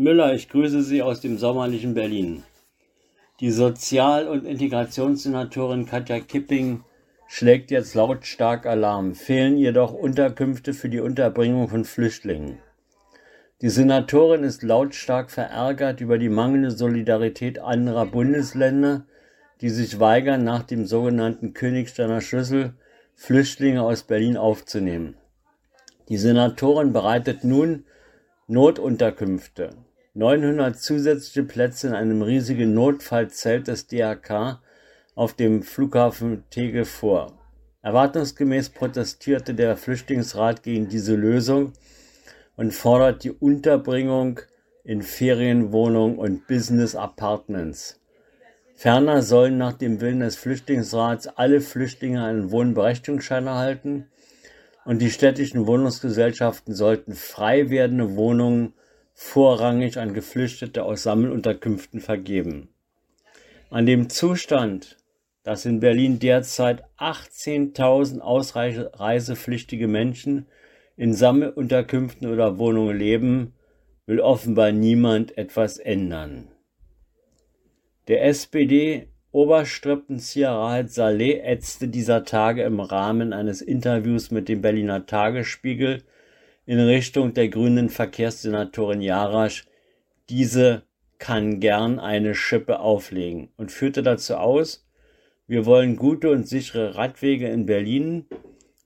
Müller, ich grüße Sie aus dem sommerlichen Berlin. Die Sozial- und Integrationssenatorin Katja Kipping schlägt jetzt lautstark Alarm, fehlen jedoch Unterkünfte für die Unterbringung von Flüchtlingen. Die Senatorin ist lautstark verärgert über die mangelnde Solidarität anderer Bundesländer, die sich weigern, nach dem sogenannten Königsteiner Schlüssel Flüchtlinge aus Berlin aufzunehmen. Die Senatorin bereitet nun Notunterkünfte, 900 zusätzliche Plätze in einem riesigen Notfallzelt des DRK auf dem Flughafen Tegel vor. Erwartungsgemäß protestierte der Flüchtlingsrat gegen diese Lösung und fordert die Unterbringung in Ferienwohnungen und Business Apartments. Ferner sollen nach dem Willen des Flüchtlingsrats alle Flüchtlinge einen Wohnberechtigungsschein erhalten und die städtischen Wohnungsgesellschaften sollten frei werdende Wohnungen vorrangig an Geflüchtete aus Sammelunterkünften vergeben. An dem Zustand, dass in Berlin derzeit 18.000 ausreisepflichtige Menschen in Sammelunterkünften oder Wohnungen leben, will offenbar niemand etwas ändern. Der SPD-Oberstrippenzieher Rahed Saleh ätzte dieser Tage im Rahmen eines Interviews mit dem Berliner Tagesspiegel in Richtung der grünen Verkehrssenatorin Jarasch, diese kann gern eine Schippe auflegen und führte dazu aus, wir wollen gute und sichere Radwege in Berlin.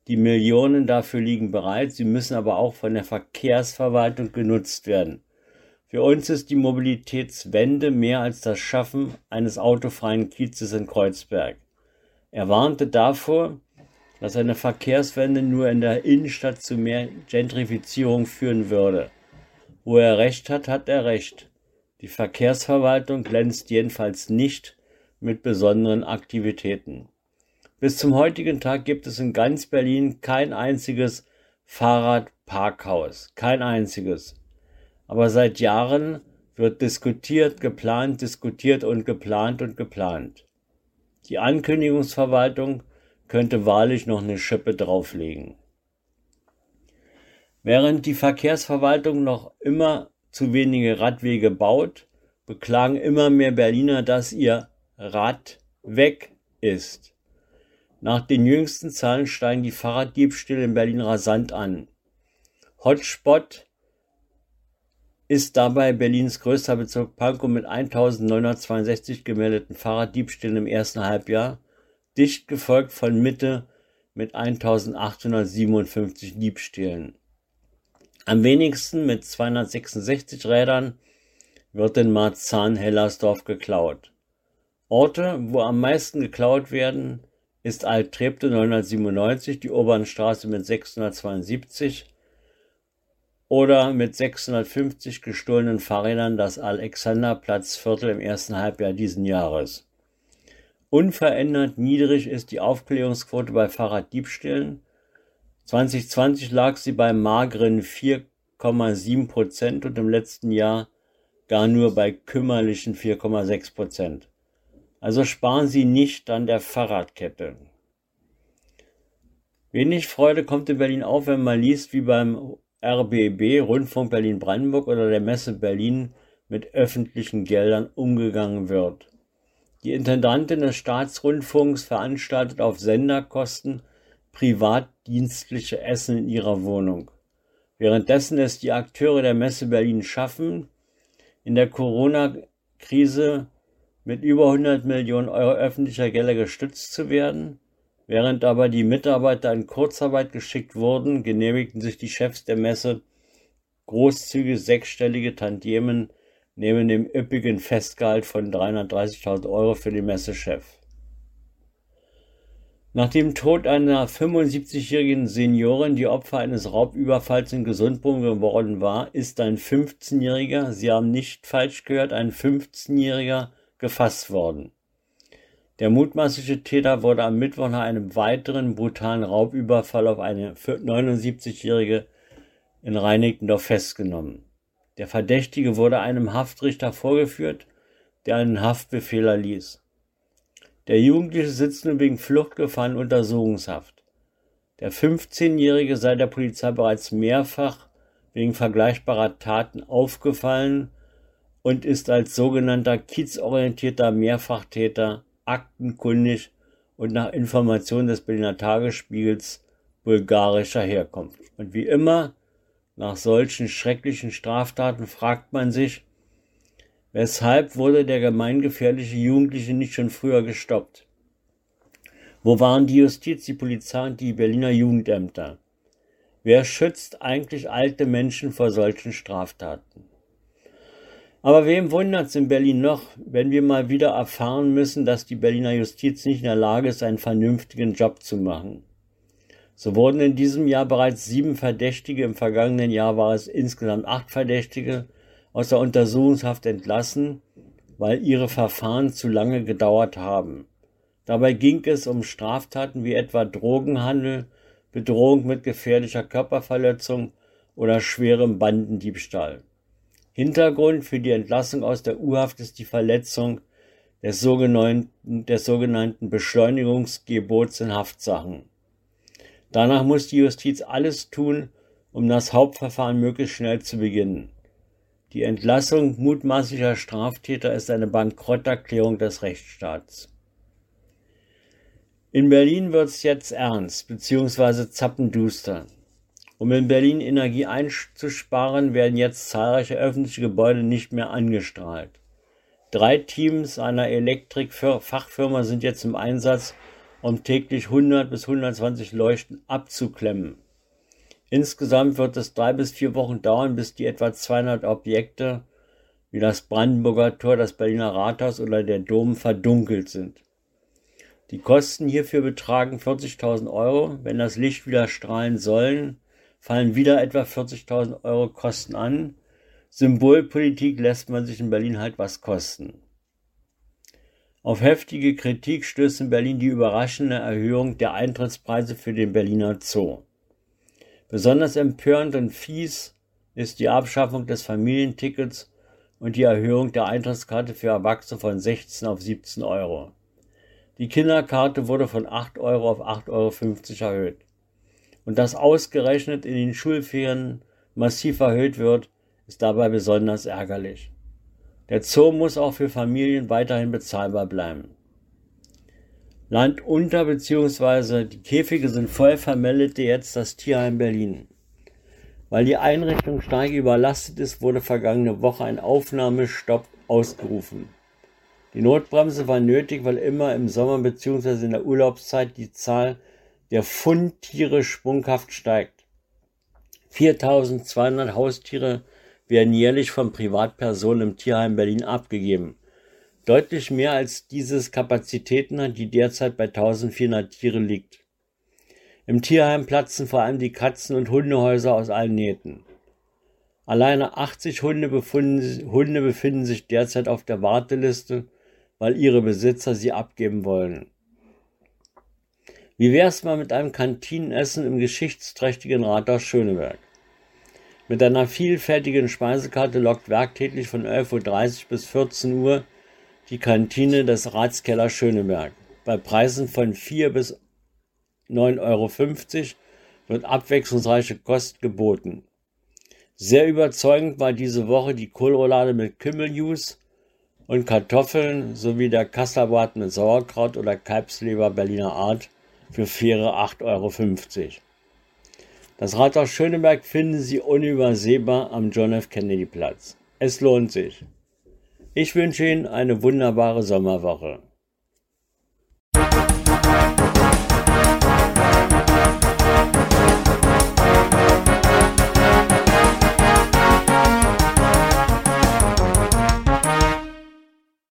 Die Millionen dafür liegen bereit, sie müssen aber auch von der Verkehrsverwaltung genutzt werden. Für uns ist die Mobilitätswende mehr als das Schaffen eines autofreien Kiezes in Kreuzberg. Er warnte davor, dass eine Verkehrswende nur in der Innenstadt zu mehr Gentrifizierung führen würde. Wo er recht hat, hat er recht. Die Verkehrsverwaltung glänzt jedenfalls nicht mit besonderen Aktivitäten. Bis zum heutigen Tag gibt es in ganz Berlin kein einziges Fahrradparkhaus, kein einziges aber seit Jahren wird diskutiert, geplant, diskutiert und geplant und geplant. Die Ankündigungsverwaltung könnte wahrlich noch eine Schippe drauflegen. Während die Verkehrsverwaltung noch immer zu wenige Radwege baut, beklagen immer mehr Berliner, dass ihr Rad weg ist. Nach den jüngsten Zahlen steigen die Fahrraddiebstähle in Berlin rasant an. Hotspot ist dabei Berlins größter Bezirk Pankow mit 1962 gemeldeten Fahrraddiebstählen im ersten Halbjahr, dicht gefolgt von Mitte mit 1857 Diebstählen. Am wenigsten mit 266 Rädern wird in Marzahn-Hellersdorf geklaut. Orte, wo am meisten geklaut werden, ist Alt-Treptow 997, die Obernstraße mit 672, oder mit 650 gestohlenen Fahrrädern das Alexanderplatzviertel im ersten Halbjahr diesen Jahres. Unverändert niedrig ist die Aufklärungsquote bei Fahrraddiebstählen. 2020 lag sie bei mageren 4,7 Prozent und im letzten Jahr gar nur bei kümmerlichen 4,6 Prozent. Also sparen Sie nicht an der Fahrradkette. Wenig Freude kommt in Berlin auf, wenn man liest, wie beim RBB, Rundfunk Berlin-Brandenburg oder der Messe Berlin mit öffentlichen Geldern umgegangen wird. Die Intendantin des Staatsrundfunks veranstaltet auf Senderkosten privatdienstliche Essen in ihrer Wohnung. Währenddessen es die Akteure der Messe Berlin schaffen, in der Corona-Krise mit über 100 Millionen Euro öffentlicher Gelder gestützt zu werden, Während aber die Mitarbeiter in Kurzarbeit geschickt wurden, genehmigten sich die Chefs der Messe großzügige sechsstellige Tantiemen neben dem üppigen Festgehalt von 330.000 Euro für den Messechef. Nach dem Tod einer 75-jährigen Seniorin, die Opfer eines Raubüberfalls in Gesundbrunnen geworden war, ist ein 15-jähriger, Sie haben nicht falsch gehört, ein 15-jähriger gefasst worden. Der mutmaßliche Täter wurde am Mittwoch nach einem weiteren brutalen Raubüberfall auf eine 79-Jährige in Reinickendorf festgenommen. Der Verdächtige wurde einem Haftrichter vorgeführt, der einen Haftbefehl erließ. Der Jugendliche sitzt nun wegen Fluchtgefahr in Untersuchungshaft. Der 15-Jährige sei der Polizei bereits mehrfach wegen vergleichbarer Taten aufgefallen und ist als sogenannter kiezorientierter Mehrfachtäter aktenkundig und nach Informationen des Berliner Tagesspiegels bulgarischer Herkunft. Und wie immer, nach solchen schrecklichen Straftaten fragt man sich, weshalb wurde der gemeingefährliche Jugendliche nicht schon früher gestoppt? Wo waren die Justiz, die Polizei und die Berliner Jugendämter? Wer schützt eigentlich alte Menschen vor solchen Straftaten? Aber wem wundert es in Berlin noch, wenn wir mal wieder erfahren müssen, dass die Berliner Justiz nicht in der Lage ist, einen vernünftigen Job zu machen? So wurden in diesem Jahr bereits sieben Verdächtige, im vergangenen Jahr war es insgesamt acht Verdächtige, aus der Untersuchungshaft entlassen, weil ihre Verfahren zu lange gedauert haben. Dabei ging es um Straftaten wie etwa Drogenhandel, Bedrohung mit gefährlicher Körperverletzung oder schwerem Bandendiebstahl. Hintergrund für die Entlassung aus der U-Haft ist die Verletzung des sogenannten, des sogenannten Beschleunigungsgebots in Haftsachen. Danach muss die Justiz alles tun, um das Hauptverfahren möglichst schnell zu beginnen. Die Entlassung mutmaßlicher Straftäter ist eine Bankrotterklärung des Rechtsstaats. In Berlin wird's jetzt ernst bzw. zappenduster. Um in Berlin Energie einzusparen, werden jetzt zahlreiche öffentliche Gebäude nicht mehr angestrahlt. Drei Teams einer Elektrikfachfirma sind jetzt im Einsatz, um täglich 100 bis 120 Leuchten abzuklemmen. Insgesamt wird es drei bis vier Wochen dauern, bis die etwa 200 Objekte wie das Brandenburger Tor, das Berliner Rathaus oder der Dom verdunkelt sind. Die Kosten hierfür betragen 40.000 Euro. Wenn das Licht wieder strahlen sollen, fallen wieder etwa 40.000 Euro Kosten an. Symbolpolitik lässt man sich in Berlin halt was kosten. Auf heftige Kritik stößt in Berlin die überraschende Erhöhung der Eintrittspreise für den Berliner Zoo. Besonders empörend und fies ist die Abschaffung des Familientickets und die Erhöhung der Eintrittskarte für Erwachsene von 16 auf 17 Euro. Die Kinderkarte wurde von 8 Euro auf 8,50 Euro erhöht. Und dass ausgerechnet in den Schulferien massiv erhöht wird, ist dabei besonders ärgerlich. Der Zoo muss auch für Familien weiterhin bezahlbar bleiben. Land unter bzw. die Käfige sind voll, vermeldete jetzt das Tierheim Berlin. Weil die Einrichtung stark überlastet ist, wurde vergangene Woche ein Aufnahmestopp ausgerufen. Die Notbremse war nötig, weil immer im Sommer bzw. in der Urlaubszeit die Zahl der Fundtiere sprunghaft steigt. 4200 Haustiere werden jährlich von Privatpersonen im Tierheim Berlin abgegeben. Deutlich mehr als dieses Kapazitäten hat, die derzeit bei 1400 Tiere liegt. Im Tierheim platzen vor allem die Katzen- und Hundehäuser aus allen Nähten. Alleine 80 Hunde, befinden, Hunde befinden sich derzeit auf der Warteliste weil ihre Besitzer sie abgeben wollen. Wie wär's mal mit einem Kantinenessen im geschichtsträchtigen Rathaus Schöneberg? Mit einer vielfältigen Speisekarte lockt werktäglich von 11.30 Uhr bis 14 Uhr die Kantine des Ratskeller Schöneberg. Bei Preisen von 4 bis 9,50 Euro wird abwechslungsreiche Kost geboten. Sehr überzeugend war diese Woche die Kohlroulade mit Kümmeljus und Kartoffeln sowie der Kasserbrat mit Sauerkraut oder Kalbsleber Berliner Art für faire 8,50 Euro. Das Rathaus Schöneberg finden Sie unübersehbar am John F. Kennedy Platz. Es lohnt sich. Ich wünsche Ihnen eine wunderbare Sommerwoche.